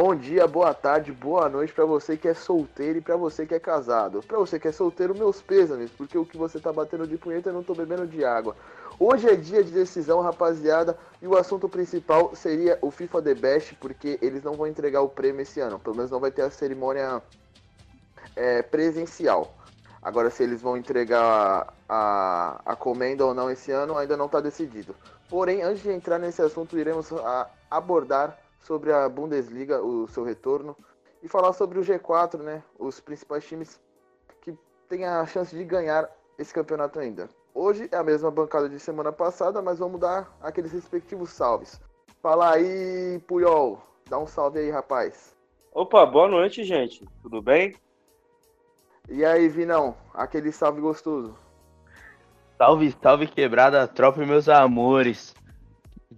Bom dia, boa tarde, boa noite para você que é solteiro e para você que é casado. Para você que é solteiro, meus pêsames, porque o que você tá batendo de punheta eu não tô bebendo de água. Hoje é dia de decisão, rapaziada, e o assunto principal seria o FIFA The Best, porque eles não vão entregar o prêmio esse ano, pelo menos não vai ter a cerimônia é, presencial. Agora, se eles vão entregar a, a comenda ou não esse ano, ainda não está decidido. Porém, antes de entrar nesse assunto, iremos a, abordar sobre a Bundesliga, o seu retorno, e falar sobre o G4, né? Os principais times que têm a chance de ganhar esse campeonato ainda. Hoje é a mesma bancada de semana passada, mas vamos dar aqueles respectivos salves. Fala aí, Puyol. Dá um salve aí, rapaz. Opa, boa noite, gente. Tudo bem? E aí, Vinão? Aquele salve gostoso. Salve, salve quebrada, tropa e meus amores.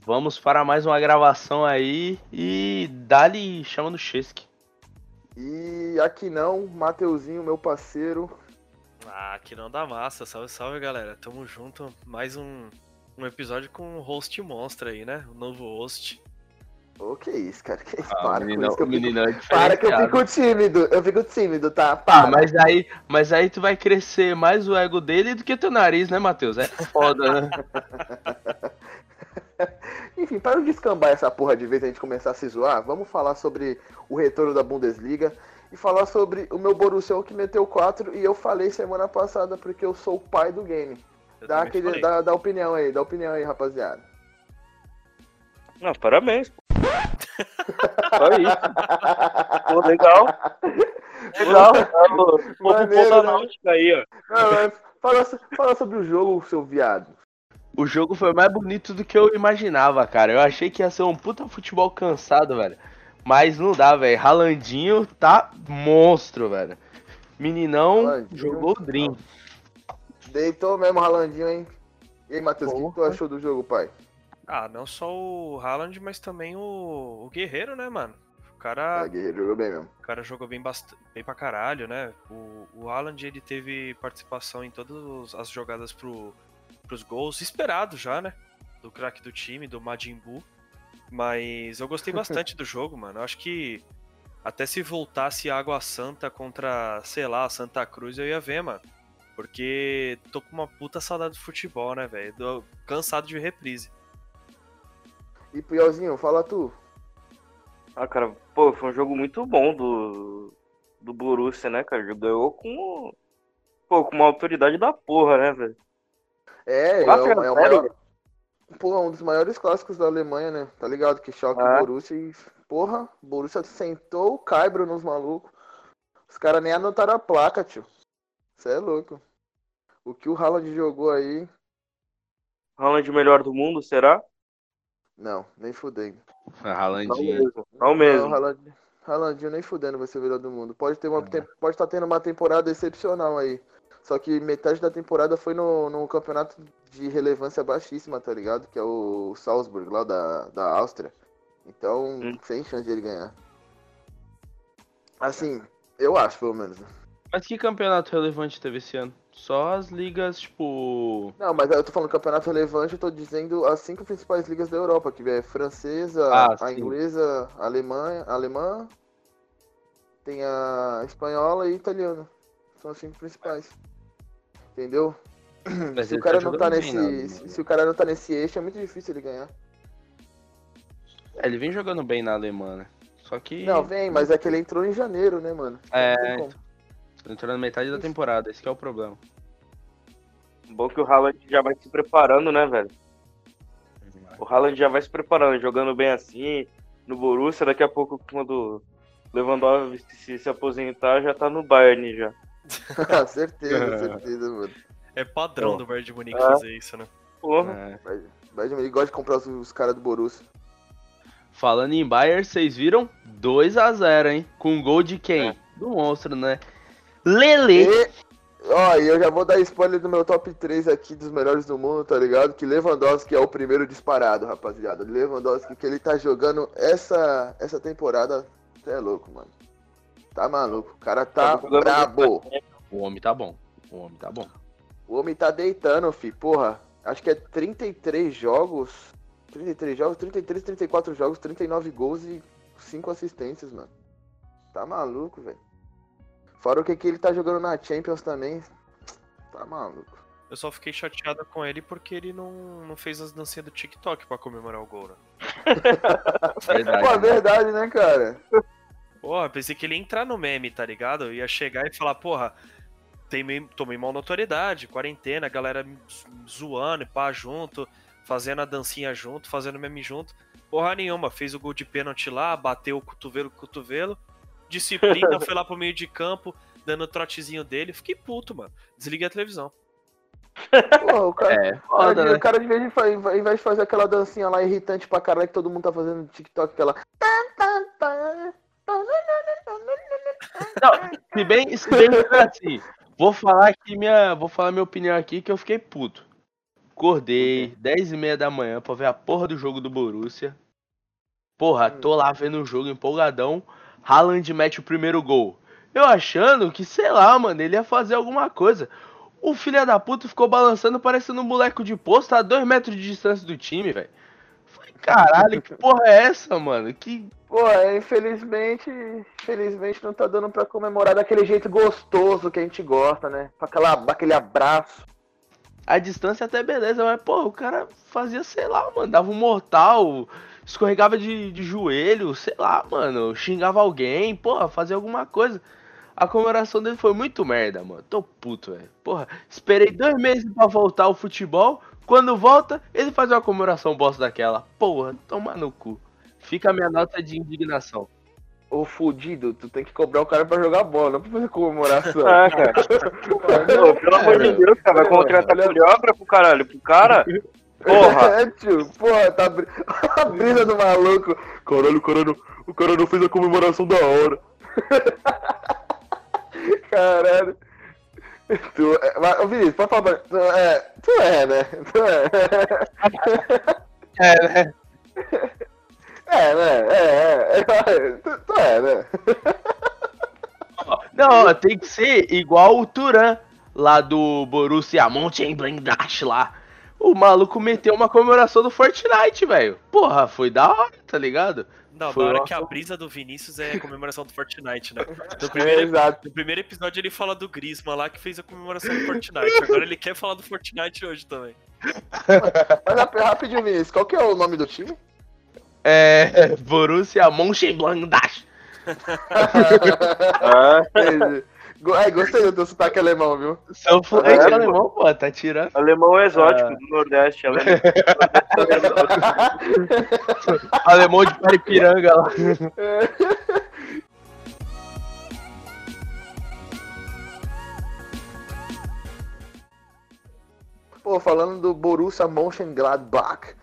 Vamos para mais uma gravação aí e dali chama no Chesky. E aqui não, Mateuzinho, meu parceiro. Ah, aqui não dá massa. Salve, salve, galera. Tamo junto. Mais um, um episódio com o host monstro aí, né? O novo host. Ô, que isso, cara? Que isso? Ah, Para menino- com isso que eu fico... menino é Para que eu fico tímido. Eu fico tímido, tá? Para. Ah, mas aí, mas aí tu vai crescer mais o ego dele do que teu nariz, né, Matheus? É foda, né? Enfim, para de escambar essa porra de vez a gente começar a se zoar, vamos falar sobre o retorno da Bundesliga e falar sobre o meu Borussia que meteu 4 e eu falei semana passada porque eu sou o pai do game. Eu Dá, aquele, dá, dá opinião aí, dá opinião aí, rapaziada. Não, parabéns. pô. Só isso. Pô, legal. Legal. Maneiro, ponto né? aí, ó. Não, mas fala, fala sobre o jogo, seu viado. O jogo foi mais bonito do que eu imaginava, cara. Eu achei que ia ser um puta futebol cansado, velho. Mas não dá, velho. Ralandinho tá monstro, velho. Meninão Ralandinho. jogou o Dream. Deitou mesmo, Ralandinho, hein? E aí, Matheus, o que tu achou do jogo, pai? Ah, não só o Haaland, mas também o, o Guerreiro, né, mano? O cara, Ah, Guerreiro jogou bem mesmo. o cara jogou bem, bast... bem pra caralho, né? O, o Haaland, ele teve participação em todas as jogadas pro, pros gols, esperado já, né? Do craque do time, do Majin Buu. Mas eu gostei bastante do jogo, mano. Eu acho que até se voltasse Água Santa contra, sei lá, Santa Cruz, eu ia ver, mano. Porque tô com uma puta saudade do futebol, né, velho? Tô Cansado de reprise. E Piauzinho, fala tu. Ah, cara, pô, foi um jogo muito bom do, do Borussia, né, cara? Ganhou com, pô, com uma autoridade da porra, né, velho? É, é, a é maior. Porra, um dos maiores clássicos da Alemanha, né? Tá ligado? Que choque Ah. o Borussia e. Porra, o Borussia sentou o caibro nos malucos. Os caras nem anotaram a placa, tio. Você é louco. O que o Haaland jogou aí. Haaland melhor do mundo, será? Não, nem fudendo. Não Ralandinho. mesmo. Não mesmo. Não, Haaland, Haalandinho nem fudendo vai ser o melhor do mundo. Pode ter uma, É. pode estar tendo uma temporada excepcional aí. Só que metade da temporada foi no, no campeonato de relevância baixíssima, tá ligado? Que é o Salzburg, lá da, da Áustria. Então, Hum. sem chance de ele ganhar. Assim, eu acho, pelo menos. Mas que campeonato relevante teve esse ano? Só as ligas, tipo. Não, mas eu tô falando campeonato relevante, eu tô dizendo as cinco principais ligas da Europa, que é francesa, Ah, a sim. inglesa, a alemã, a alemã, tem a espanhola e a italiana. São as cinco principais. Entendeu? Mas se ele o cara tá não tá bem, nesse. se, se o cara não tá nesse eixo, é muito difícil ele ganhar. É, ele vem jogando bem na Alemanha, né? Só que. Não, vem, mas é que ele entrou em janeiro, né, mano? É. Entrou na metade da temporada, esse que é o problema. Bom que o Haaland já vai se preparando, né, velho? O Haaland já vai se preparando, jogando bem assim, no Borussia, daqui a pouco, quando o Lewandowski se, se aposentar, já tá no Bayern já. certeza, certeza, mano. É padrão do Bayern de Munique É. fazer isso, né? Porra. É. Mas ele gosta de comprar os, os caras do Borussia. Falando em Bayern, vocês viram? 2 a 0 hein? Com gol de quem? É. Do monstro, né? Lele! E, ó, e eu já vou dar spoiler do meu top 3 aqui dos melhores do mundo, tá ligado? Que Lewandowski é o primeiro disparado, rapaziada. Lewandowski que ele tá jogando essa, essa temporada, você é louco, mano. Tá maluco. O cara tá Tá brabo. O homem tá bom. O homem tá bom. O homem tá deitando, fi. Porra, acho que é 33 jogos. 33 jogos, 33, 34 jogos, 39 gols e cinco assistências, mano. Tá maluco, velho. Fora o que, que ele tá jogando na Champions também. Tá maluco. Eu só fiquei chateada com ele porque ele não, não fez as dancinhas do TikTok pra comemorar o gol, né? Verdade. Pô, é né? verdade, né, cara? Porra, pensei que ele ia entrar no meme, tá ligado? Eu ia chegar e falar, porra, tem tomei mal notoriedade, quarentena, a galera zoando e pá junto, fazendo a dancinha junto, fazendo meme junto. Porra nenhuma, fez o gol de pênalti lá, bateu o cotovelo com o cotovelo. Disciplina, foi lá pro meio de campo, dando o trotezinho dele. Fiquei puto, mano. Desliguei a televisão. Pô, o cara, É, o cara, foda, de- né? o cara de vez de, fa- em vez de fazer aquela dancinha lá irritante pra caralho que todo mundo tá fazendo no TikTok, aquela. Não, se bem, se bem assim, vou falar aqui minha, vou falar minha opinião aqui que eu fiquei puto. Acordei 10 e meia da manhã pra ver a porra do jogo do Borussia. Porra, tô lá vendo o jogo empolgadão. Haaland mete o primeiro gol. Eu achando que, sei lá, mano, ele ia fazer alguma coisa. O filho da puta ficou balançando parecendo um moleque de posto a 2 metros de distância do time, velho. Caralho, que porra é essa, mano? Que Pô, é, infelizmente, infelizmente não tá dando pra comemorar daquele jeito gostoso que a gente gosta, né? Com aquela, aquele abraço. A distância até beleza, mas, pô, o cara fazia, sei lá, mano, dava um mortal, escorregava de, de joelho, sei lá, mano, xingava alguém, porra, fazia alguma coisa. A comemoração dele foi muito merda, mano. Tô puto, velho. Porra, esperei dois meses pra voltar ao futebol. Quando volta, ele faz uma comemoração bosta daquela. Porra, toma no cu. Fica a minha nota de indignação. Ô fudido, tu tem que cobrar o cara pra jogar bola, não pra fazer comemoração. Ah, cara. Pô, pelo amor de Deus, cara, vai contratar coreógrafo, caralho, pro cara. Porra. É, tio, porra, tá bri... a brisa do maluco. Caralho, o cara não, o cara não fez a comemoração da hora. Caralho. Tu, é, mas, ô Vinícius, por favor, tu é, tu é, né? Tu é. É, né? É, né? É, é, é. Tu, tu é, né? Não, tem que ser igual o Turan lá do Borussia Mönchengladbach lá. O maluco meteu uma comemoração do Fortnite, velho. Porra, foi da hora, tá ligado? Não, Foi da hora que a brisa do Vinícius é a comemoração do Fortnite, né? No É, primeiro, exato. no primeiro episódio ele fala do Griezmann lá que fez a comemoração do Fortnite. Agora ele quer falar do Fortnite hoje também. Mas rap- rapidinho, Vinícius, qual que é o nome do time? É. Borussia Mönchengladbach. Ah, Go- Ai, gostei do teu sotaque alemão, viu? Seu fluente É, alemão, pô, tá tirando. alemão exótico Ah. do Nordeste. Alemão. Alemão de Paripiranga lá. Pô, falando do Borussia Mönchengladbach,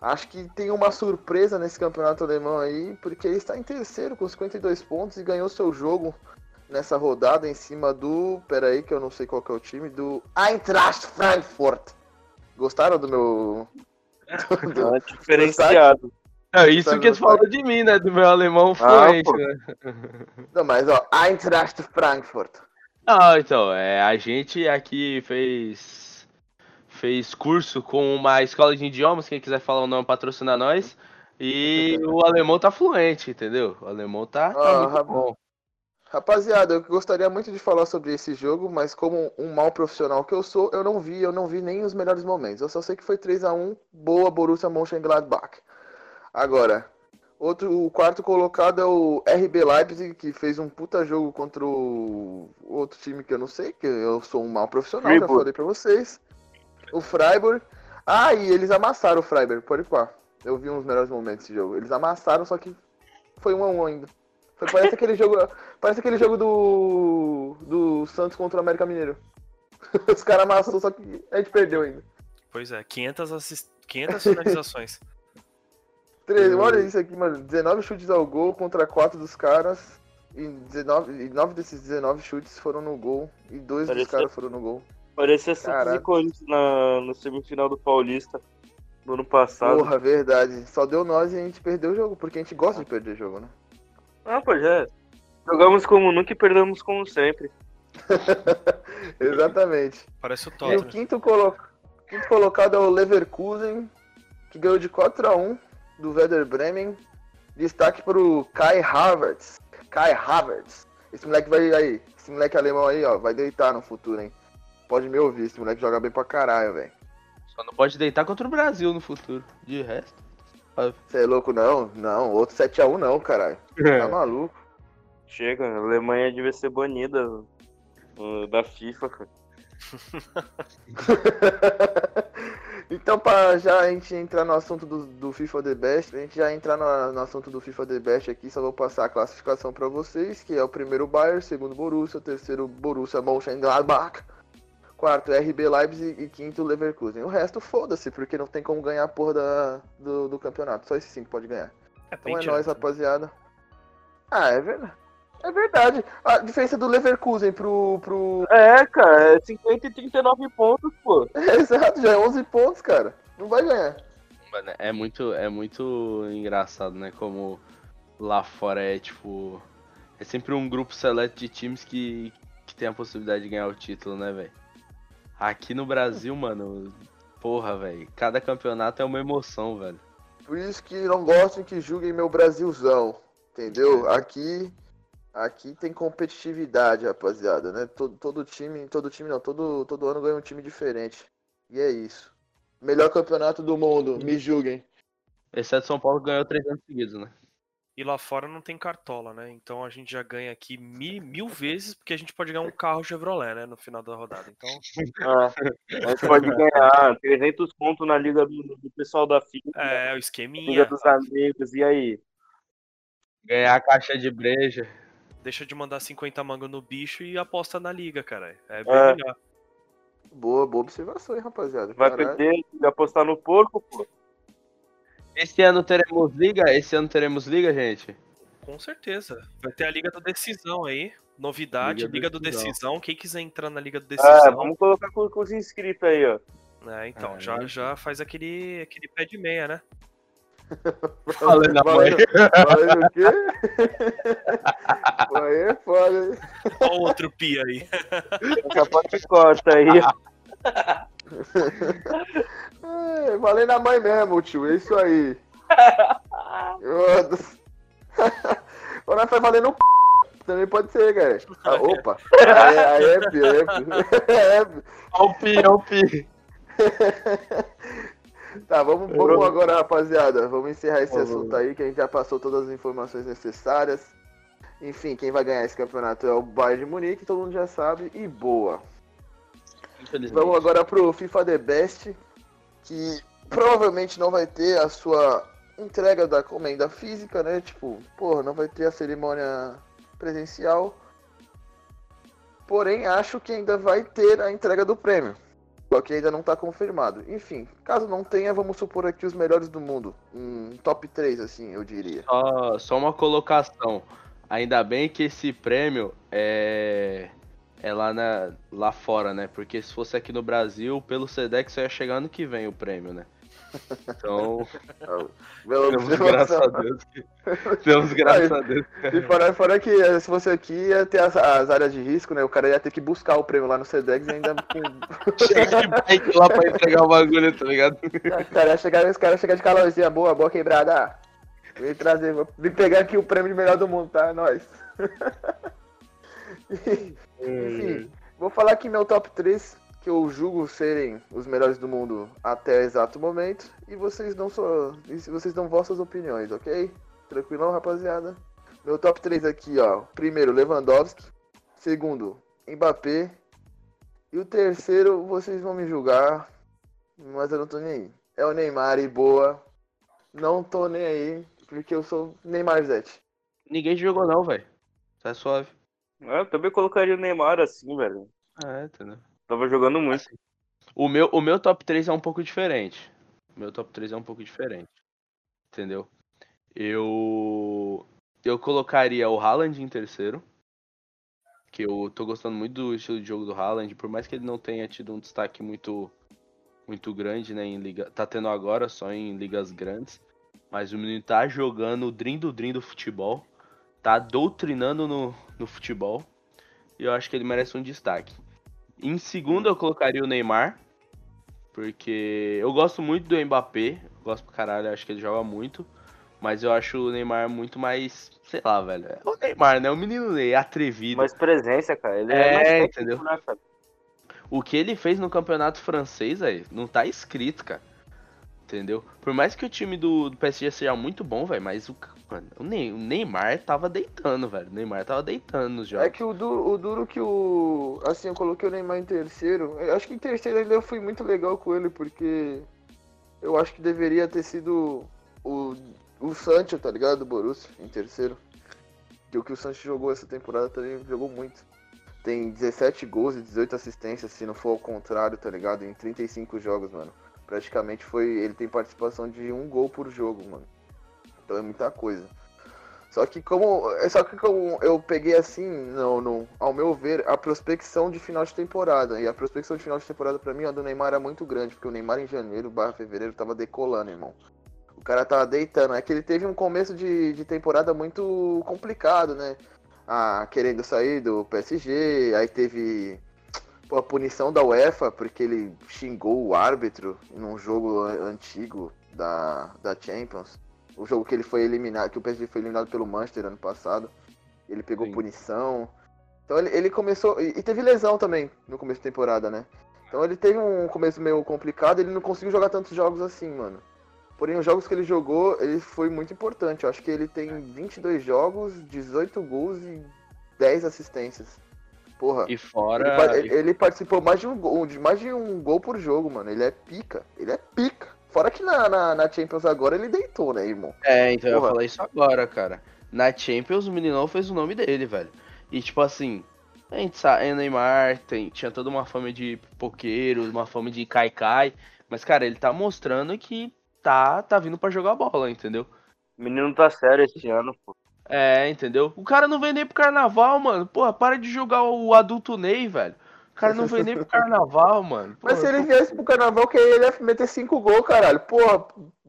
acho que tem uma surpresa nesse campeonato alemão aí, porque ele está em terceiro com 52 pontos e ganhou seu jogo nessa rodada em cima do. Pera aí, que eu não sei qual que é o time, do Eintracht Frankfurt. Gostaram do meu. do- Ah, diferenciado. É isso que pai? falou de mim, né? Do meu alemão Ah, fluente, pô. né? Não, mas ó, Eintracht Frankfurt. Não, então, é, a gente aqui fez fez curso com uma escola de idiomas, quem quiser falar o nome patrocina nós. E o alemão tá fluente, entendeu? O alemão tá, tá Ah, muito bom. Rapaziada, eu gostaria muito de falar sobre esse jogo, mas como um mau profissional que eu sou, eu não vi, eu não vi nem os melhores momentos. Eu só sei que foi 3 a 1 boa Borussia Mönchengladbach. Agora, outro, o quarto colocado é o RB Leipzig, que fez um puta jogo contra o outro time que eu não sei, que eu sou um mau profissional, já Freiburg. falei pra vocês. O Freiburg. Ah, e eles amassaram o Freiburg, pode pá. Eu vi uns melhores momentos desse jogo. Eles amassaram, só que foi 1 a 1 ainda. Foi, parece aquele jogo, parece aquele jogo do do Santos contra o América Mineiro. Os caras amassaram, só que a gente perdeu ainda. Pois é, 500, assist... 500 finalizações. Treze- olha isso aqui, mano. 19 chutes ao gol contra 4 dos caras. E 19, e 9 desses 19 chutes foram no gol. E dois dos Parecia- caras foram no gol. Parecia Santos e Corinthians na, no semifinal do Paulista no ano passado. Porra, verdade. Só deu nós e a gente perdeu o jogo, porque a gente gosta de perder jogo, né? Ah, pois é. Jogamos como nunca e perdemos como sempre. Exatamente. Parece o E o Tottenham. quinto, colo... quinto colocado é o Leverkusen, que ganhou de 4 a 1 do Werder Bremen. Destaque pro Kai Havertz. Kai Havertz. Esse moleque vai aí. Esse moleque alemão aí, ó, vai deitar no futuro, hein? Pode me ouvir, esse moleque joga bem pra caralho, velho. Só não pode deitar contra o Brasil no futuro. De resto. Você é louco, não? Não, outro 7x1 não, caralho. Tá maluco. Chega, a Alemanha devia ser banida uh, da FIFA, cara. então, para já a gente entrar no assunto do, do FIFA The Best, a gente já entrar no, no, assunto do FIFA The Best aqui, só vou passar a classificação para vocês, que é o primeiro Bayern, segundo Borussia, terceiro Borussia Mönchengladbach, quarto RB Leipzig e quinto Leverkusen. O resto foda-se, porque não tem como ganhar a porra da, do, do campeonato. Só esse cinco pode ganhar. É, então é nóis, né? rapaziada. Ah, é verdade. É verdade. A diferença do Leverkusen pro. pro... É, cara, é 50 e 39 pontos, pô. É, exato, já é 11 pontos, cara. Não vai ganhar. É muito, é muito engraçado, né? Como lá fora é tipo. É sempre um grupo seleto de times que, que tem a possibilidade de ganhar o título, né, velho? Aqui no Brasil, mano, porra, velho. Cada campeonato é uma emoção, velho. Por isso que não gostem que julguem meu Brasilzão. Entendeu? Aqui Aqui tem competitividade, rapaziada, né? Todo, todo time, todo time não, todo, todo ano ganha um time diferente. E é isso. Melhor campeonato do mundo, me julguem. Exceto São Paulo ganhou três anos seguidos, né? E lá fora não tem cartola, né? Então a gente já ganha aqui mil, mil vezes, porque a gente pode ganhar um carro Chevrolet, né? No final da rodada. Então. É, a gente pode ganhar 300 pontos na liga do, do pessoal da FIFA. É, o esqueminha. Liga dos amigos, e aí? Ganhar a caixa de breja deixa de mandar 50 mangos no bicho e aposta na liga, cara. É bem é. melhor. Boa, boa observação, hein, rapaziada. Vai Caralho. perder e apostar no porco, pô. Esse ano teremos liga? Esse ano teremos liga, gente? Com certeza. Vai ter a Liga do Decisão aí. Novidade, Liga, Liga do Decisão. Decisão. Quem quiser entrar na Liga do é, Decisão. É, vamos colocar com, com os inscritos aí, ó. É, então, é, já, já faz aquele, aquele pé de meia, né? Falei na mãe. Falei o quê? Aí é foda, hein? Olha o outro pia aí. Capaz de corta aí. É, na mãe mesmo, tio. É isso aí. Nós foi valendo p... Também pode ser, cara. Ah, opa. Aí, aí é pi, é pi. É. Olha o pi, olha o pi. Tá, vamos, vamos agora, rapaziada. Vamos encerrar esse assunto aí, que a gente já passou todas as informações necessárias. Enfim, quem vai ganhar esse campeonato é o Bayern de Munique, todo mundo já sabe, e boa. Vamos agora pro FIFA The Best, que provavelmente não vai ter a sua entrega da comenda física, né? Tipo, porra, não vai ter a cerimônia presencial. Porém, acho que ainda vai ter a entrega do prêmio. Só que ainda não está confirmado. Enfim, caso não tenha, vamos supor aqui os melhores do mundo. Um top 3, assim, eu diria. Só, só uma colocação. Ainda bem que esse prêmio é, é lá, na, lá fora, né? Porque se fosse aqui no Brasil, pelo SEDEX só ia chegar ano que vem o prêmio, né? Então. Temos graças a Deus. Temos graças a Deus. E fora, fora que eh, se fosse aqui, ia ter as, as, áreas de risco, né? O cara ia ter que buscar o prêmio lá no Sedex e ainda. Chega de bike lá pra entregar o bagulho, tá ligado? Cara, os caras chegar de calorzinha boa, boa quebrada. Vem trazer, vim pegar aqui o prêmio de melhor do mundo, tá? Nós. Enfim, vou falar aqui meu top 3 que eu julgo serem os melhores do mundo até o exato momento e vocês dão só, vocês dão vossas opiniões, ok? Tranquilão, rapaziada. Meu top 3 aqui, ó. Primeiro, Lewandowski. Segundo, Mbappé. E o terceiro, vocês vão me julgar, mas eu não tô nem aí. É o Neymar e boa. Não tô nem aí, porque eu sou Neymar Zete. Ninguém jogou não, velho. Tá suave. Eu também colocaria o Neymar assim, velho. É, entendeu? Tava jogando muito. Assim, o meu, o meu top 3 é um pouco diferente. O meu top 3 é um pouco diferente. Entendeu? Eu. Eu colocaria o Haaland em terceiro. Que eu tô gostando muito do estilo de jogo do Haaland. Por mais que ele não tenha tido um destaque muito muito grande, né? Em liga, tá tendo agora só em ligas grandes. Mas o menino tá jogando o Dream do Dream do futebol. Tá doutrinando no, no futebol. E eu acho que ele merece um destaque. Em segundo eu colocaria o Neymar. Porque eu gosto muito do Mbappé. Gosto pra caralho, acho que ele joga muito. Mas eu acho o Neymar muito mais, sei lá, velho. É o Neymar, né? O menino Ney, atrevido. Mais presença, cara. Ele é, É, entendeu? né? O que ele fez no campeonato francês, aí, não tá escrito, cara. Entendeu? Por mais que o time do, do PSG seja muito bom, velho, mas o, o, Ney- o Neymar tava deitando, velho. O Neymar tava deitando nos jogos. É que o duro, o duro que o. Assim, eu coloquei o Neymar em terceiro. Eu acho que em terceiro ainda eu fui muito legal com ele, porque eu acho que deveria ter sido o, o Sancho, tá ligado? Do Borussia, em terceiro. Que o que o Sancho jogou essa temporada também jogou muito. Tem 17 gols e 18 assistências, se não for ao contrário, tá ligado? Em 35 jogos, mano. Praticamente foi. Ele tem participação de um gol por jogo, mano. Então é muita coisa. Só que como. é Só que como eu peguei assim, no, no, ao meu ver, a prospecção de final de temporada. E a prospecção de final de temporada pra mim, a do Neymar era muito grande, porque o Neymar em janeiro barra fevereiro tava decolando, irmão. O cara tava deitando. É que ele teve um começo de, de temporada muito complicado, né? Ah, querendo sair do PSG, aí teve pô, a punição da UEFA, porque ele xingou o árbitro num jogo an- antigo da, da Champions. O jogo que ele foi eliminado, que o PSG foi eliminado pelo Manchester ano passado. Ele pegou Sim. punição. Então ele, ele começou. E, e teve lesão também no começo da temporada, né? Então ele teve um começo meio complicado, ele não conseguiu jogar tantos jogos assim, mano. Porém, os jogos que ele jogou, ele foi muito importante. Eu acho que ele tem 22 jogos, 18 gols e 10 assistências. Porra. E fora. ele- ele participou mais de, um gol, de mais de um gol por jogo, mano. Ele é pica. Ele é pica. Fora que na, na, na Champions agora ele deitou, né, irmão? É, então eu ia Porra. falar isso agora, cara. Na Champions, o meninão fez o nome dele, velho. E tipo assim, a gente sabe, é Neymar, tem, tinha toda uma fama de pipoqueiro, uma fama de caicai. Mas, cara, ele tá mostrando que tá, tá vindo pra jogar bola, entendeu? O menino tá sério esse ano, pô. É, entendeu? O cara não vem nem pro carnaval, mano. Porra, para de jogar o adulto Ney, velho. O cara não vem nem pro carnaval, mano. Mas se ele viesse pro carnaval, que ele ia meter 5 gols, caralho. Porra,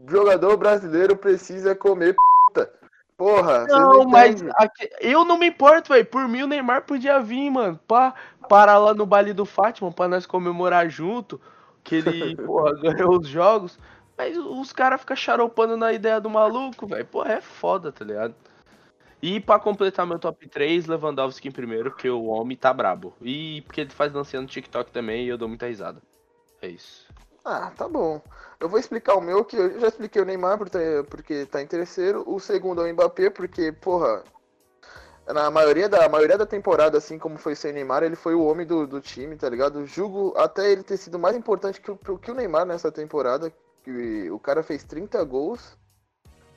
jogador brasileiro precisa comer puta. Porra, Não, mas aqui- eu não me importo, velho. Por mim, o Neymar podia vir, mano. Pra parar lá no baile do Fátima pra nós comemorar junto. Que ele, porra, ganhou os jogos. Mas os caras ficam charopando na ideia do maluco, velho. Porra, é foda, tá ligado? E pra completar meu top 3, Lewandowski em primeiro, porque o homem tá brabo. E porque ele faz dancinha no TikTok também e eu dou muita risada. É isso. Ah, tá bom. Eu vou explicar o meu, que eu já expliquei o Neymar porque tá em terceiro. O segundo é o Mbappé, porque, porra, na maioria da, maioria da temporada, assim como foi sem Neymar, ele foi o homem do, do time, tá ligado? Julgo até ele ter sido mais importante que o, que o Neymar nessa temporada. Que o cara fez 30 gols,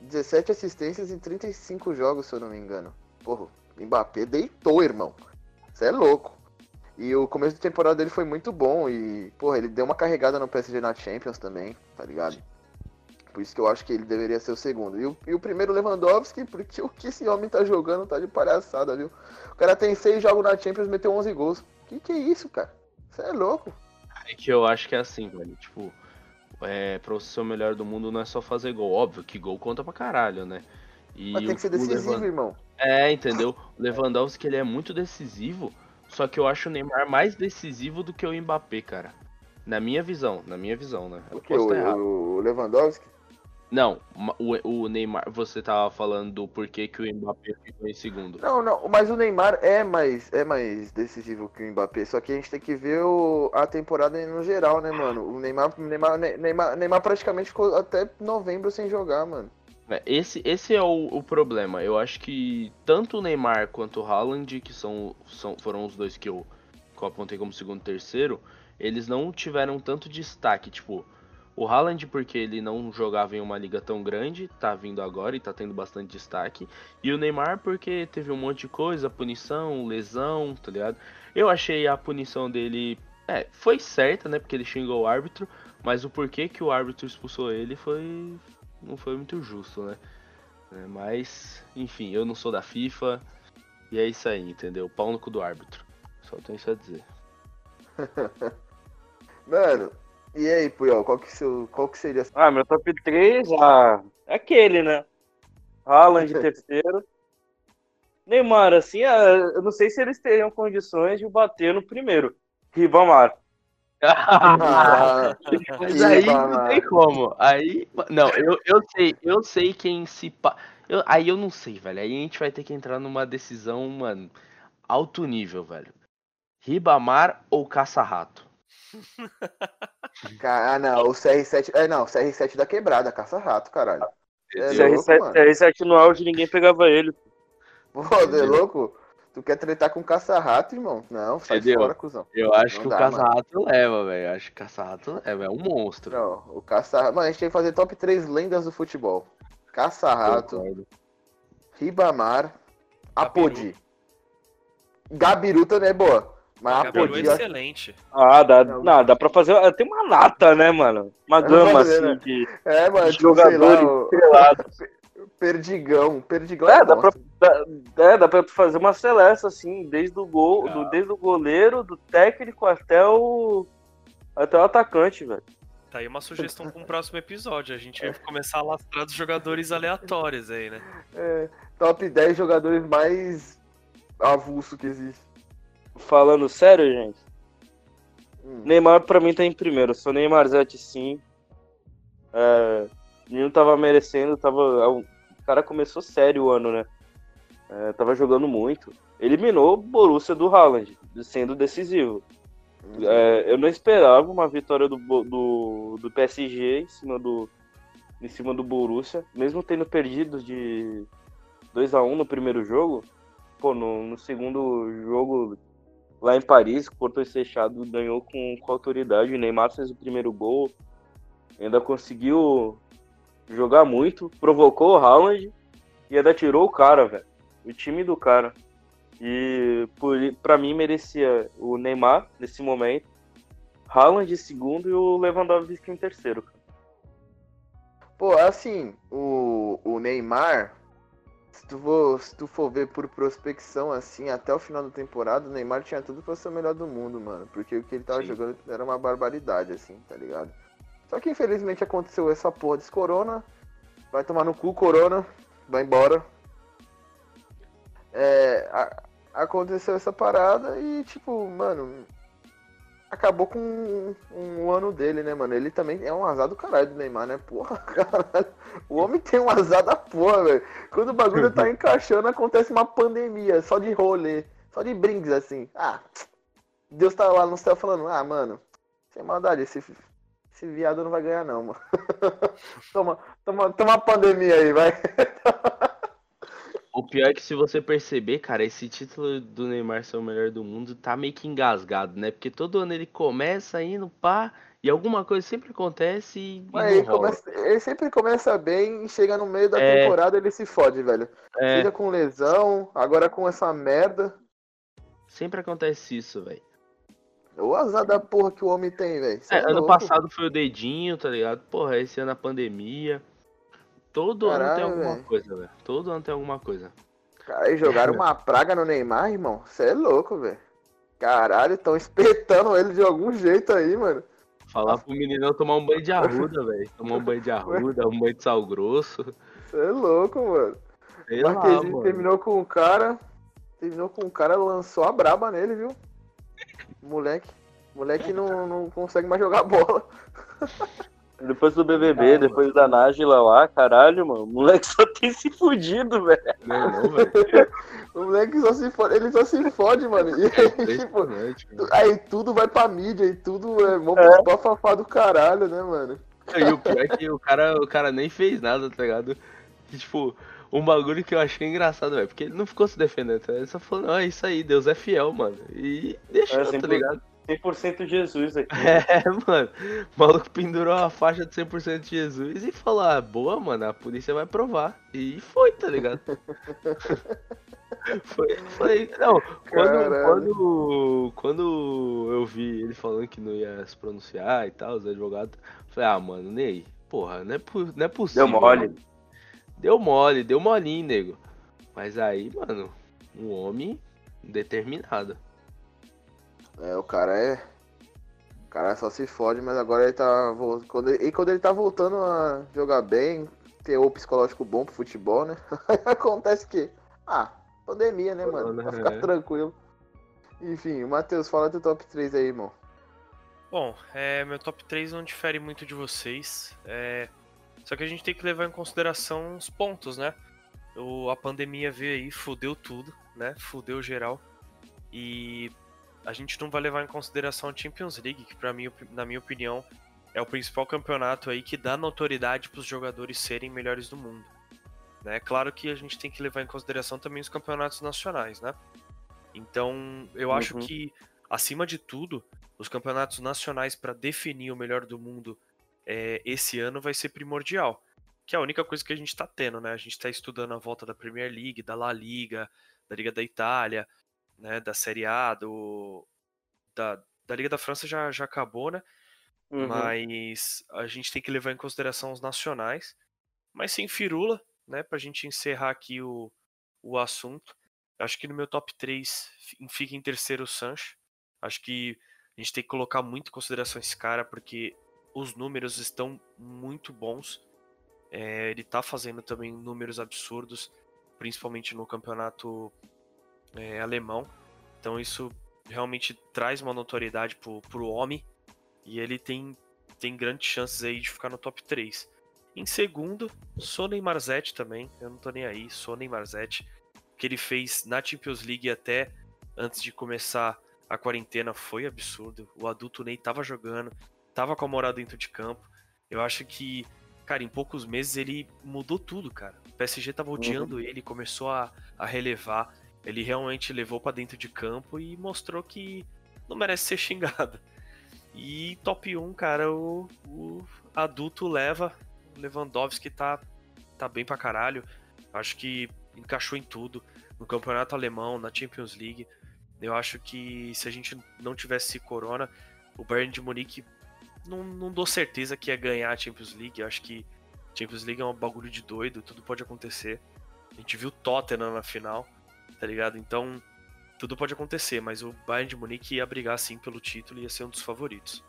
17 assistências em 35 jogos, se eu não me engano. Porra, Mbappé deitou, irmão. Você é louco. E o começo da temporada dele foi muito bom e, porra, ele deu uma carregada no PSG na Champions também, tá ligado? Por isso que eu acho que ele deveria ser o segundo. E o, e o primeiro Lewandowski, porque o que esse homem tá jogando tá de palhaçada, viu? O cara tem seis jogos na Champions, meteu 11 gols. Que que é isso, cara? Você é louco. É que eu acho que é assim, velho. Tipo, é, pra você ser o melhor do mundo não é só fazer gol. Óbvio que gol conta pra caralho, né? E Mas tem que ser decisivo, irmão. É, entendeu? O Lewandowski ele é muito decisivo, só que eu acho o Neymar mais decisivo do que o Mbappé, cara. Na minha visão, na minha visão, né? Eu O que? O, o Lewandowski? Não, o, o Neymar, você tava falando do porquê que o Mbappé ficou em segundo. Não, não, mas o Neymar é mais, é mais decisivo que o Mbappé, só que a gente tem que ver o- a temporada no geral, né, mano? O Neymar, Neymar, Neymar, Neymar praticamente ficou até novembro sem jogar, mano. É, Esse, esse é o, o problema. Eu acho que tanto o Neymar quanto o Haaland, que são, são, foram os dois que eu, que eu apontei como segundo e terceiro, eles não tiveram tanto destaque. Tipo, o Haaland, porque ele não jogava em uma liga tão grande, tá vindo agora e tá tendo bastante destaque. E o Neymar, porque teve um monte de coisa, punição, lesão, tá ligado? Eu achei a punição dele. É, foi certa, né? Porque ele xingou o árbitro. Mas o porquê que o árbitro expulsou ele foi. Não foi muito justo, né? É, mas, enfim, eu não sou da FIFA. E é isso aí, entendeu? Pau no cu do árbitro. Só tenho isso a dizer. Mano, e aí, Puyol, qual que, seu, qual que seria Ah, meu top 3, ah, é aquele, né? Haaland terceiro. Neymar, assim, ah, eu não sei se eles teriam condições de bater no primeiro. Ribamar. Ah, Mas aí não tem como. Aí. Não, eu, eu sei, eu sei quem se. pa- Eu, aí eu não sei, velho. Aí a gente vai ter que entrar numa decisão, mano, alto nível, velho. Ribamar ou caça-rato? Ah, não, o CR7. É, não, o CR7 da quebrada, caça-rato, caralho. É Entendeu? louco, CR7, mano. CR7 no auge ninguém pegava ele. Pô, você é louco? Tu quer tretar com caça-rato, irmão? Não, sai Entendeu? fora, cuzão. Eu acho Não que dá, o caça-rato leva, velho. Eu acho que o caça-rato leva. É um monstro. Não, o caça-rato. Mano, a gente tem que fazer top 3 lendas do futebol: Caça-rato. Ribamar. Apodi. Gabiru também é boa. Mas é Apodi, ó, excelente. Ah, dá, Não. não, dá pra fazer. Tem uma nata, né, mano? Uma gama fazer, assim né? de é, mano, tipo, sei lá, jogadores estrelados. Perdigão. Perdigão É, é, dá pra, dá, é, dá pra fazer uma seleção, assim, desde o gol, Ah. do, desde o goleiro, do técnico até o. Até o atacante, velho. Tá aí uma sugestão para um próximo episódio. A gente vai começar a lastrar dos jogadores aleatórios aí, né? É, top 10 jogadores mais avulso que existe. Falando sério, gente. Hum. Neymar pra mim tá em primeiro. Sou Neymar Zete sim. É, o menino tava merecendo, tava. O cara começou sério o ano, né? É, tava jogando muito. Eliminou o Borussia do Haaland, sendo decisivo. É, eu não esperava uma vitória do, do, do PSG em cima do, em cima do Borussia, mesmo tendo perdido de 2 a 1 no primeiro jogo. Pô, no, no segundo jogo lá em Paris, portões fechados, ganhou com, com autoridade. O Neymar fez o primeiro gol, ainda conseguiu jogar muito, provocou o Haaland e ainda tirou o cara, velho. O time do cara. E por, pra mim merecia o Neymar nesse momento, Haaland em segundo e o Lewandowski em terceiro. Pô, assim, o, o Neymar, se tu, for, se tu for ver por prospecção, assim, até o final da temporada, o Neymar tinha tudo pra ser o melhor do mundo, mano. Porque o que ele tava Sim. jogando era uma barbaridade, assim, tá ligado? Só que infelizmente aconteceu essa porra desse Corona. Vai tomar no cu, Corona. Vai embora. É, a- aconteceu essa parada e, tipo, mano, acabou com um, um ano dele, né, mano? Ele também é um azar do caralho do Neymar, né? Porra, caralho. O homem tem um azar da porra, velho. Quando o bagulho tá encaixando, acontece uma pandemia, só de rolê, só de brindes, assim. Ah, Deus tá lá no céu falando, ah, mano, sem maldade, esse, esse viado não vai ganhar, não, mano. toma, toma, toma a pandemia aí, vai. O pior é que se você perceber, cara, esse título do Neymar ser o melhor do mundo tá meio que engasgado, né? Porque todo ano ele começa indo pá, e alguma coisa sempre acontece e, Mas ele, começa- ele sempre começa bem e chega no meio da É. temporada ele se fode, velho. É, Fica com lesão, agora com essa merda. sempre acontece isso, velho. O azar da porra que o homem tem, velho. É, é ano louco. passado foi o dedinho, tá ligado? Porra, esse ano a pandemia. Todo ano tem Caralho, alguma velho. coisa, velho. Todo ano tem alguma coisa. Cara, e jogaram uma praga no Neymar, irmão. Você é louco, velho. Caralho, estão espetando ele de algum jeito aí, mano. Falar pro meninão tomar um banho de arruda, velho. Tomar um banho de arruda, um banho de sal grosso. Você é louco, mano. Sei lá, mano. terminou com o cara. Terminou com o cara, lançou a braba nele, viu? Moleque. Moleque não, não consegue mais jogar bola. Depois do BBB, Ah, mano. depois da Nájila lá, caralho, mano, o moleque só tem se fudido, velho. Não, não, velho. O moleque só se fode, ele só se fode, mano. E É aí, tipo, tu- mano. aí tudo vai pra mídia e tudo é mó É. bafafá do caralho, né, mano? E o pior é que o cara, o cara nem fez nada, tá ligado? E, tipo, um bagulho que eu achei engraçado, velho. Porque ele não ficou se defendendo, tá? Ele só falou, não, é isso aí, Deus é fiel, mano. E deixou, É, tá ligado? 100% Jesus aqui. É, mano. O maluco pendurou a faixa de 100% de Jesus e falou: ah, boa, mano, a polícia vai provar. E foi, tá ligado? foi, foi. Não, quando, quando, quando eu vi ele falando que não ia se pronunciar e tal, os advogados, falei: ah, mano, Ney, porra, não é, não é possível. Deu mole. mano. Deu mole, deu molinho, nego. Mas aí, mano, um homem determinado. É, o cara é. O cara só se fode, mas agora ele tá. Quando ele... E quando ele tá voltando a jogar bem, ter o psicológico bom pro futebol, né? Acontece que. Ah, pandemia, né, mano? Pra ficar É. tranquilo. Enfim, Matheus, fala teu top 3 aí, irmão. Bom, é, meu top 3 não difere muito de vocês. É, só que a gente tem que levar em consideração os pontos, né? O, a pandemia veio aí, fudeu tudo, né? Fudeu geral. E a gente não vai levar em consideração a Champions League, que para mim, na minha opinião, é o principal campeonato aí que dá notoriedade para os jogadores serem melhores do mundo. Né? Claro que a gente tem que levar em consideração também os campeonatos nacionais, né? Então, eu uhum. acho que, acima de tudo, os campeonatos nacionais para definir o melhor do mundo é, esse ano vai ser primordial. Que é a única coisa que a gente está tendo, né? A gente está estudando a volta da Premier League, da La Liga, da Liga da Itália, né? Da Série A, do, da, da Liga da França já, já acabou, né? Uhum. Mas a gente tem que levar em consideração os nacionais. Mas sem firula, né? Pra gente encerrar aqui o, o assunto. Acho que no meu top 3 fica em terceiro o Sancho. Acho que a gente tem que colocar muito em consideração esse cara, porque os números estão muito bons. É, ele tá fazendo também números absurdos, principalmente no campeonato é, alemão. Então isso realmente traz uma notoriedade pro, pro homem. E ele tem, tem grandes chances aí de ficar no top 3. Em segundo, sou Neymar Zete também. Eu não tô nem aí, sou Neymar Zete. O que ele fez na Champions League até antes de começar a quarentena foi absurdo. O adulto Ney tava jogando, tava com a moral dentro de campo. Eu acho que, cara, em poucos meses ele mudou tudo, cara. O PSG tava odiando uhum. ele, começou a, a relevar. Ele realmente levou para dentro de campo e mostrou que não merece ser xingado. E top 1, cara, o, o adulto leva. O Lewandowski tá, tá bem pra caralho. Acho que encaixou em tudo. No campeonato alemão, na Champions League. Eu acho que se a gente não tivesse Corona, o Bayern de Munique não, não dou certeza que ia ganhar a Champions League. Eu acho que Champions League é um bagulho de doido, tudo pode acontecer. A gente viu Tottenham na final, tá ligado? Então, tudo pode acontecer, mas o Bayern de Munique ia brigar sim pelo título e ia ser um dos favoritos.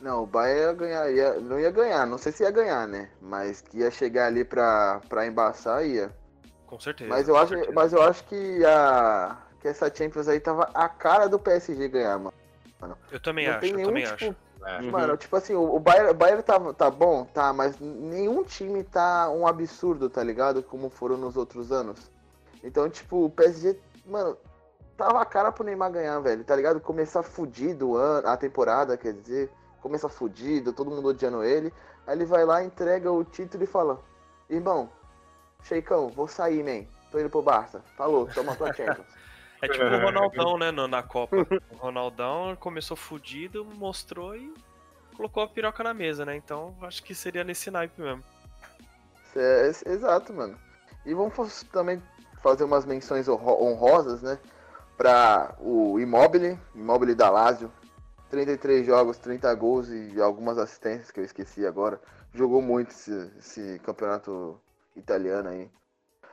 Não, o Bayern ia ganhar, ia, não ia ganhar, não sei se ia ganhar, né? Mas que ia chegar ali pra, pra embaçar, ia. Com certeza. Mas eu, acho, certeza. mas eu acho que a, que essa Champions aí tava a cara do PSG ganhar, mano. Eu também não acho, eu também tipo, acho. É. Mano, tipo assim, o, Bayern, o Bayern tá, tá bom, tá, mas nenhum time tá um absurdo, tá ligado? Como foram nos outros anos. Então, tipo, o PSG, mano, tava a cara pro Neymar ganhar, velho, tá ligado? Começar fudido a temporada, quer dizer, começa fudido, todo mundo odiando ele. Aí ele vai lá, entrega o título e fala: Irmão, Sheikão, vou sair, man. Tô indo pro Barça. Falou, toma tua Champions. É tipo o Ronaldão, né, na Copa. O Ronaldão começou fudido, mostrou e colocou a piroca na mesa, né? Então acho que seria nesse naipe mesmo. É, exato, mano. E vamos também fazer umas menções honrosas, né? Pra o Immobile, Immobile da Lazio. 33 jogos, 30 gols e algumas assistências que eu esqueci agora. Jogou muito esse, esse campeonato italiano aí.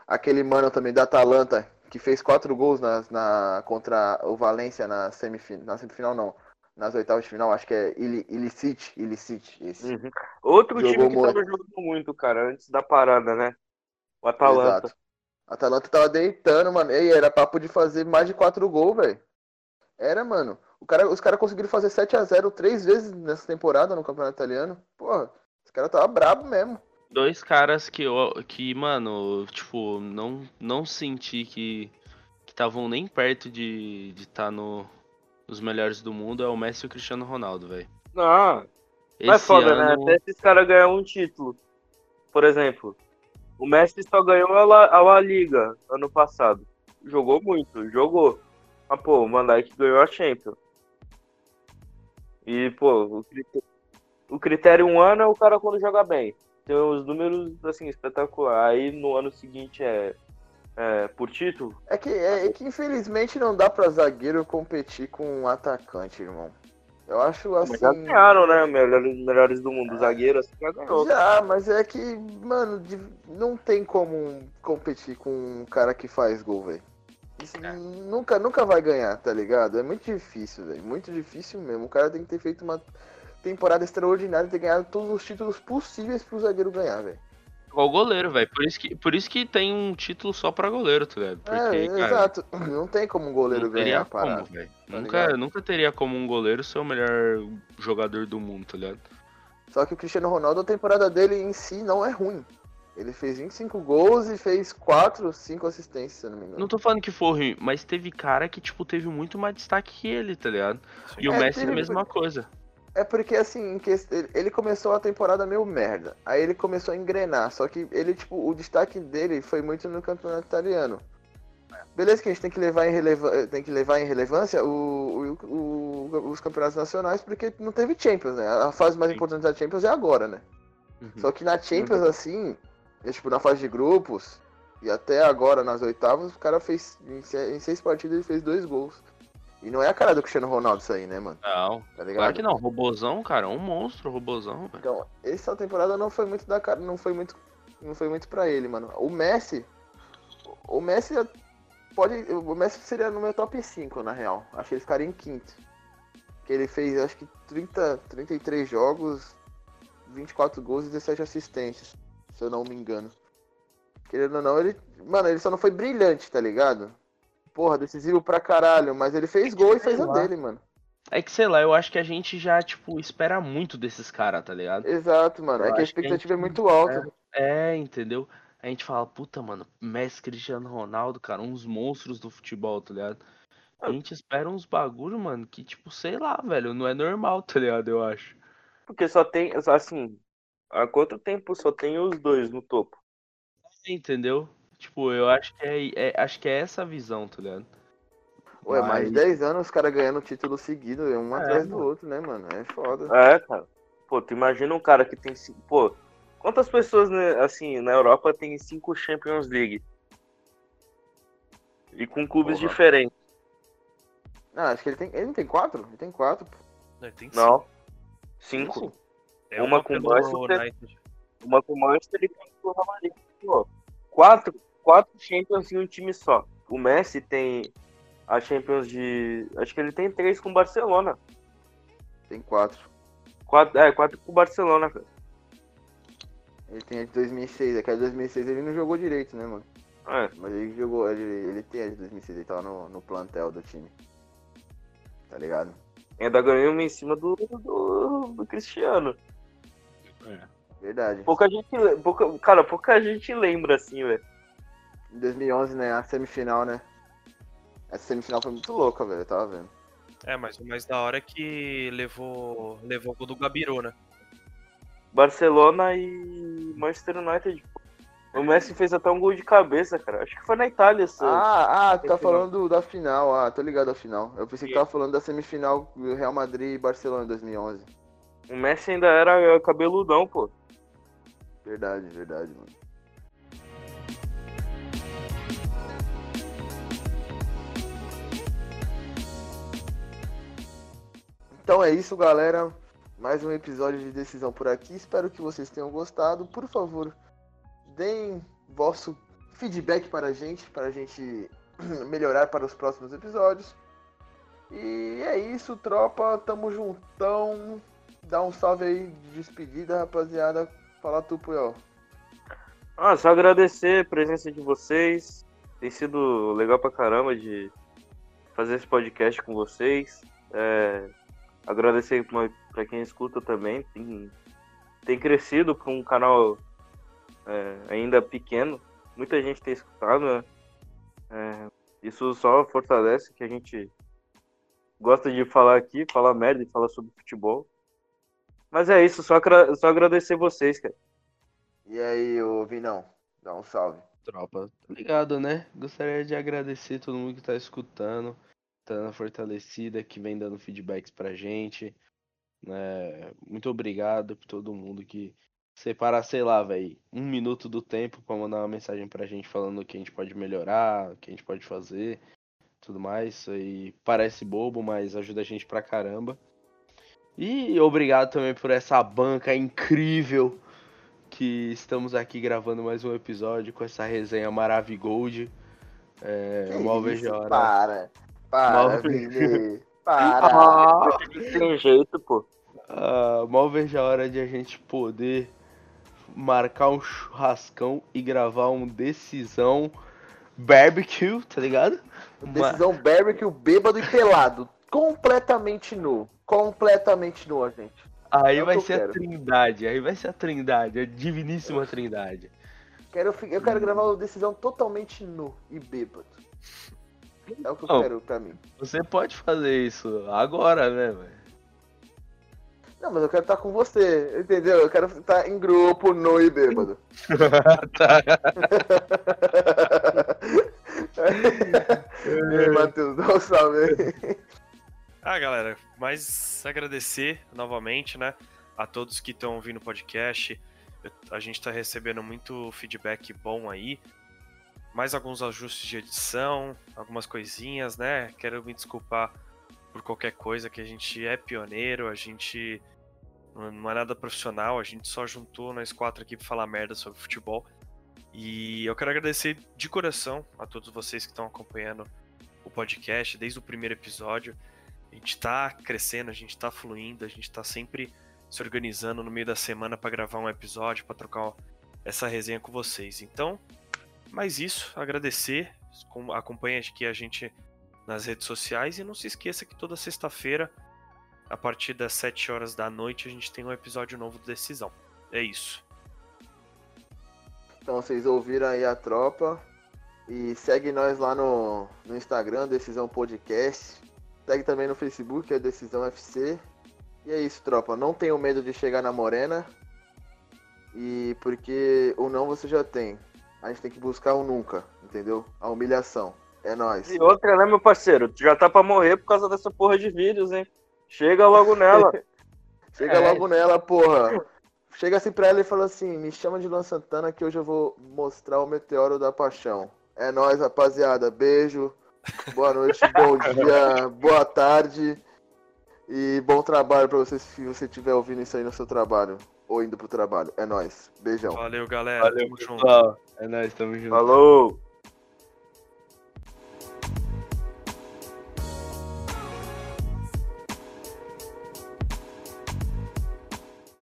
Aquele mano também da Atalanta, que fez quatro gols na, na contra o Valência na semifinal, na semifinal não, nas oitavas de final, acho que é Illicit, Illicit esse. Uhum. Outro Jogou time que muito. tava jogando muito, cara, antes da parada, né? O Atalanta. Exato. A Atalanta tava deitando, mano. Ei, era papo de fazer mais de quatro gols, velho. Era, mano. O cara, os caras conseguiram fazer 7 a 0 três vezes nessa temporada no Campeonato Italiano. Porra, os caras tava brabo mesmo dois caras que eu, que, mano, tipo, não, não senti que estavam nem perto de estar de tá no, nos melhores do mundo é o Messi e o Cristiano Ronaldo, velho. Não, não é foda, né? ano... né? Até esses caras ganham um título. Por exemplo, o Messi só ganhou a La, a La Liga ano passado. Jogou muito, jogou. Mas, pô, o Van Dijk ganhou a Champions. E, pô, o critério, o critério um ano é o cara quando joga bem tem os números, assim, espetacular. Aí no ano seguinte é, é por título. É que, é, é, que infelizmente não dá pra zagueiro competir com um atacante, irmão. Eu acho assim. Mas já ganharam, né? Melhores, melhores do mundo. Zagueiro assim já ganhou. Já, mas é que, mano, não tem como competir com um cara que faz gol, velho. É. Nunca, nunca vai ganhar, tá ligado? É muito difícil, velho. Muito difícil mesmo. O cara tem que ter feito uma temporada extraordinária ter ganhado todos os títulos possíveis pro zagueiro ganhar, velho. Igual goleiro, velho. Por, isso que, por isso que tem um título só pra goleiro, tá ligado? Porque, é, cara, exato. Não tem como um goleiro não teria ganhar a como, parada. velho. tá nunca, ligado? nunca teria como um goleiro ser o melhor jogador do mundo, tá ligado? Só que o Cristiano Ronaldo, a temporada dele em si não é ruim. Ele fez 25 gols e fez 4, 5 assistências, se eu não me engano. Não tô falando que foi ruim, mas teve cara que, tipo, teve muito mais destaque que ele, tá ligado? E o É, Messi a teve- mesma coisa. É porque assim, ele- começou a temporada meio merda. Aí ele começou a engrenar. Só que ele, tipo, o destaque dele foi muito no campeonato italiano. Beleza que a gente tem que levar em, releva- tem que levar em relevância o, o- o- os campeonatos nacionais, porque não teve Champions, né? A fase mais Sim. importante da Champions é agora, né? Uhum. Só que na Champions, assim, é, tipo, na fase de grupos, e até agora nas oitavas, o cara fez. Em seis partidas ele fez dois gols. E não é a cara do Cristiano Ronaldo isso aí, né, mano? Não, Tá ligado? claro que não. Robozão, cara, é um monstro, robozão, velho. Então, essa temporada não foi muito da cara, não foi muito, não foi muito para ele, mano. O Messi, o Messi pode, o Messi seria no meu top 5, na real. Acho que ele ficaria em quinto. Que ele fez, acho que 30, 33 jogos, 24 gols e 17 assistências, se eu não me engano. Querendo ou não, ele, mano, ele só não foi brilhante, tá ligado? Porra, decisivo pra caralho, mas ele fez gol e fez a lá. dele, mano. É que, sei lá, eu acho que a gente já, tipo, espera muito desses caras, tá ligado? Exato, mano. Eu É que a acho que a expectativa é gente- muito alta. É, entendeu? A gente fala, puta, mano, Messi, Cristiano Ronaldo, cara, uns monstros do futebol, tá ligado? A gente espera uns bagulho, mano, que, tipo, sei lá, velho, não é normal, tá ligado? Eu acho. Porque só tem, assim, há quanto tempo só tem os dois no topo? Entendeu? Tipo, eu acho que é, é- acho que é essa a visão, tá ligado? Ué, mais de Mas- 10 anos os caras ganhando título seguido, um É, atrás do mano. outro, né, mano? É foda. É, cara. Pô, tu imagina um cara que tem cinco. Pô, quantas pessoas, né, assim, na Europa tem cinco Champions League? E com clubes Porra. diferentes. Não, acho que ele tem. Ele não tem quatro? Ele tem quatro. pô. Não, tem Não. Cinco. É uma uma com Manchester. Uma com o Manchester e com o Real Madrid. Pô, quatro, quatro Champions em um time só. O Messi tem a Champions de. Acho que ele tem três com o Barcelona. Tem quatro. Quatro, é, quatro com o Barcelona, cara. Ele tem a de 2006. Aquela de 2006 ele não jogou direito, né, mano? É. Mas ele jogou. Ele, ele tem a de 2006. Ele tava no, no plantel do time. Tá ligado? Ainda ganhou uma em cima do, do, do Cristiano. Verdade. Pouca gente, pouca, cara, pouca gente lembra assim, velho. Em 2011, né? A semifinal, né? Essa semifinal foi muito louca, velho. Eu tava vendo. É, mas o mais da hora é que levou, levou o gol do Gabiru, né? Barcelona e Manchester United. O Messi fez até um gol de cabeça, cara. Acho que foi na Itália, essa. Ah, ah, tu tá falando do- da final. Ah, tô ligado da final. Eu pensei que tava falando da semifinal do Real Madrid e Barcelona em 2011. O Messi ainda era cabeludão, pô. Verdade, verdade, mano. Então é isso, galera. Mais um episódio de decisão por aqui. Espero que vocês tenham gostado. Por favor, deem vosso feedback para a gente, para a gente melhorar para os próximos episódios. E é isso, tropa. Tamo juntão. Dá um salve aí de despedida, rapaziada. Fala tu, Puyol. Ah, só agradecer a presença de vocês. Tem sido legal pra caramba de fazer esse podcast com vocês. É, agradecer pra pra quem escuta também. Tem, tem crescido com um canal é, ainda pequeno. Muita gente tem escutado, né? É, isso só fortalece que a gente gosta de falar aqui, falar merda e falar sobre futebol. Mas é isso, só, só agradecer vocês, cara. E aí, ô Vinão, dá um salve. Tropa, tá ligado, né? Gostaria de agradecer todo mundo que tá escutando, dando fortalecida, que vem dando feedbacks pra gente. Né? Muito obrigado por todo mundo que separa, sei lá, velho, um minuto do tempo pra mandar uma mensagem pra gente falando o que a gente pode melhorar, o que a gente pode fazer, tudo mais. Isso aí parece bobo, mas ajuda a gente pra caramba. E obrigado também por essa banca incrível que estamos aqui gravando mais um episódio com essa resenha Maravigold. É, Que mal isso, vejo a hora. Para, para, Mal Vini. Para. Tem jeito, pô. Ah, mal vejo a hora de a gente poder marcar um churrascão e gravar um decisão barbecue, tá ligado? Decisão barbecue, bêbado e pelado. Completamente nu. Completamente nu, gente. Aí É vai ser a quero. trindade, aí vai ser a trindade, a diviníssima trindade. Quero, eu quero gravar uma decisão totalmente nu e bêbado. É o que eu Não. quero pra mim. Você pode fazer isso agora, né, velho? Não, mas eu quero estar com você, entendeu? Eu quero estar em grupo, nu e bêbado. Tá. e aí, Matheus, dá um salve aí. Ah, galera, mas agradecer novamente, né, a todos que estão ouvindo o podcast. Eu- a gente tá recebendo muito feedback bom aí. Mais alguns ajustes de edição, algumas coisinhas, né? Quero me desculpar por qualquer coisa, que a gente é pioneiro, a gente não é nada profissional, a gente só juntou nós quatro aqui pra falar merda sobre futebol. E eu quero agradecer de coração a todos vocês que estão acompanhando o podcast desde o primeiro episódio. A gente tá crescendo, a gente tá fluindo, a gente tá sempre se organizando no meio da semana para gravar um episódio, para trocar essa resenha com vocês. Então, mais isso, agradecer, com- acompanhe aqui a gente nas redes sociais e não se esqueça que toda sexta-feira, a partir das 7 horas da noite, a gente tem um episódio novo do Decisão. É isso. Então vocês ouviram aí a tropa. E segue nós lá no, no Instagram, Decisão Podcast. Segue também no Facebook, é Decisão FC. E é isso, tropa. Não tenham medo de chegar na morena. E porque o não você já tem. A gente tem que buscar o nunca, entendeu? A humilhação. É nóis. E outra, né, meu parceiro? Tu já tá pra morrer por causa dessa porra de vídeos, hein? Chega logo nela. Chega É. logo nela, porra. Chega assim pra ela e fala assim: me chama de Luan Santana que hoje eu vou mostrar o meteoro da paixão. É nóis, rapaziada. Beijo. Boa noite, bom dia, boa tarde. E bom trabalho pra você se você estiver ouvindo isso aí no seu trabalho. Ou indo pro trabalho. É nóis. Beijão. Valeu, galera. Valeu, Tamo junto. É nóis, tamo junto. Falou!